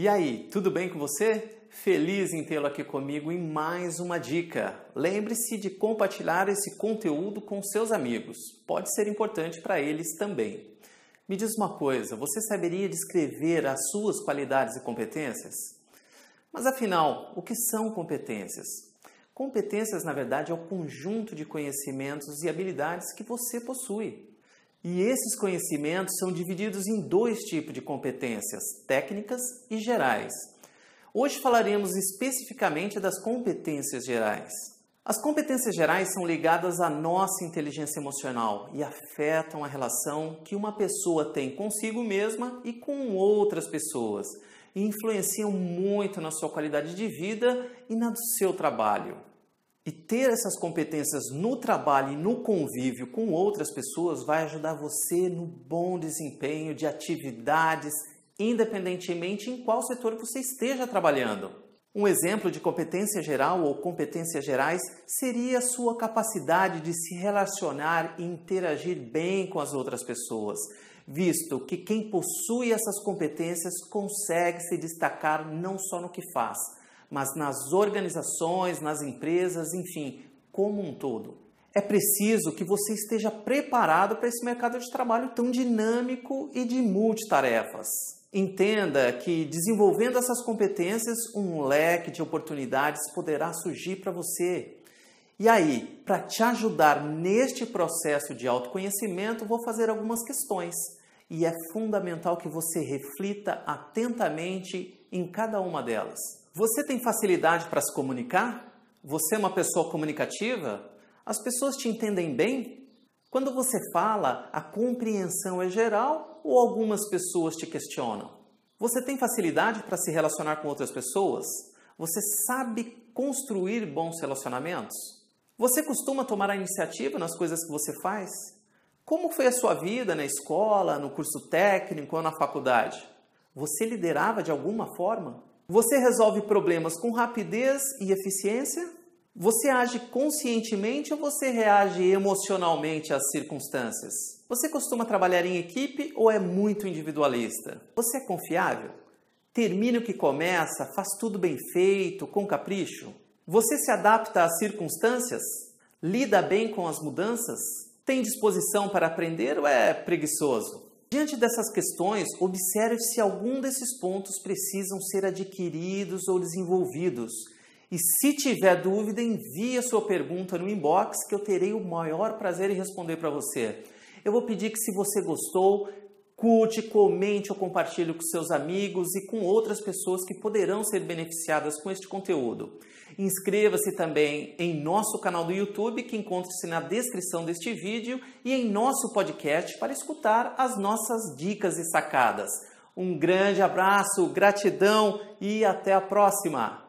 E aí, tudo bem com você? Feliz em tê-lo aqui comigo em mais uma dica. Lembre-se de compartilhar esse conteúdo com seus amigos. Pode ser importante para eles também. Me diz uma coisa, você saberia descrever as suas qualidades e competências? Mas afinal, o que são competências? Competências, na verdade, é o conjunto de conhecimentos e habilidades que você possui. E esses conhecimentos são divididos em dois tipos de competências, técnicas e gerais. Hoje falaremos especificamente das competências gerais. As competências gerais são ligadas à nossa inteligência emocional e afetam a relação que uma pessoa tem consigo mesma e com outras pessoas, e influenciam muito na sua qualidade de vida e na do seu trabalho. E ter essas competências no trabalho e no convívio com outras pessoas vai ajudar você no bom desempenho de atividades, independentemente em qual setor você esteja trabalhando. Um exemplo de competência geral ou competências gerais seria a sua capacidade de se relacionar e interagir bem com as outras pessoas, visto que quem possui essas competências consegue se destacar não só no que faz, mas nas organizações, nas empresas, enfim, como um todo. É preciso que você esteja preparado para esse mercado de trabalho tão dinâmico e de multitarefas. Entenda que desenvolvendo essas competências, um leque de oportunidades poderá surgir para você. E aí, para te ajudar neste processo de autoconhecimento, vou fazer algumas questões. E é fundamental que você reflita atentamente em cada uma delas. Você tem facilidade para se comunicar? Você é uma pessoa comunicativa? As pessoas te entendem bem? Quando você fala, a compreensão é geral ou algumas pessoas te questionam? Você tem facilidade para se relacionar com outras pessoas? Você sabe construir bons relacionamentos? Você costuma tomar a iniciativa nas coisas que você faz? Como foi a sua vida na escola, no curso técnico ou na faculdade? Você liderava de alguma forma? Você resolve problemas com rapidez e eficiência? Você age conscientemente ou você reage emocionalmente às circunstâncias? Você costuma trabalhar em equipe ou é muito individualista? Você é confiável? Termina o que começa, faz tudo bem feito, com capricho? Você se adapta às circunstâncias? Lida bem com as mudanças? Tem disposição para aprender ou é preguiçoso? Diante dessas questões, observe se algum desses pontos precisam ser adquiridos ou desenvolvidos. E se tiver dúvida, envie a sua pergunta no inbox que eu terei o maior prazer em responder para você. Eu vou pedir que se você gostou, curte, comente ou compartilhe com seus amigos e com outras pessoas que poderão ser beneficiadas com este conteúdo. Inscreva-se também em nosso canal do YouTube, que encontra-se na descrição deste vídeo, e em nosso podcast para escutar as nossas dicas e sacadas. Um grande abraço, gratidão e até a próxima!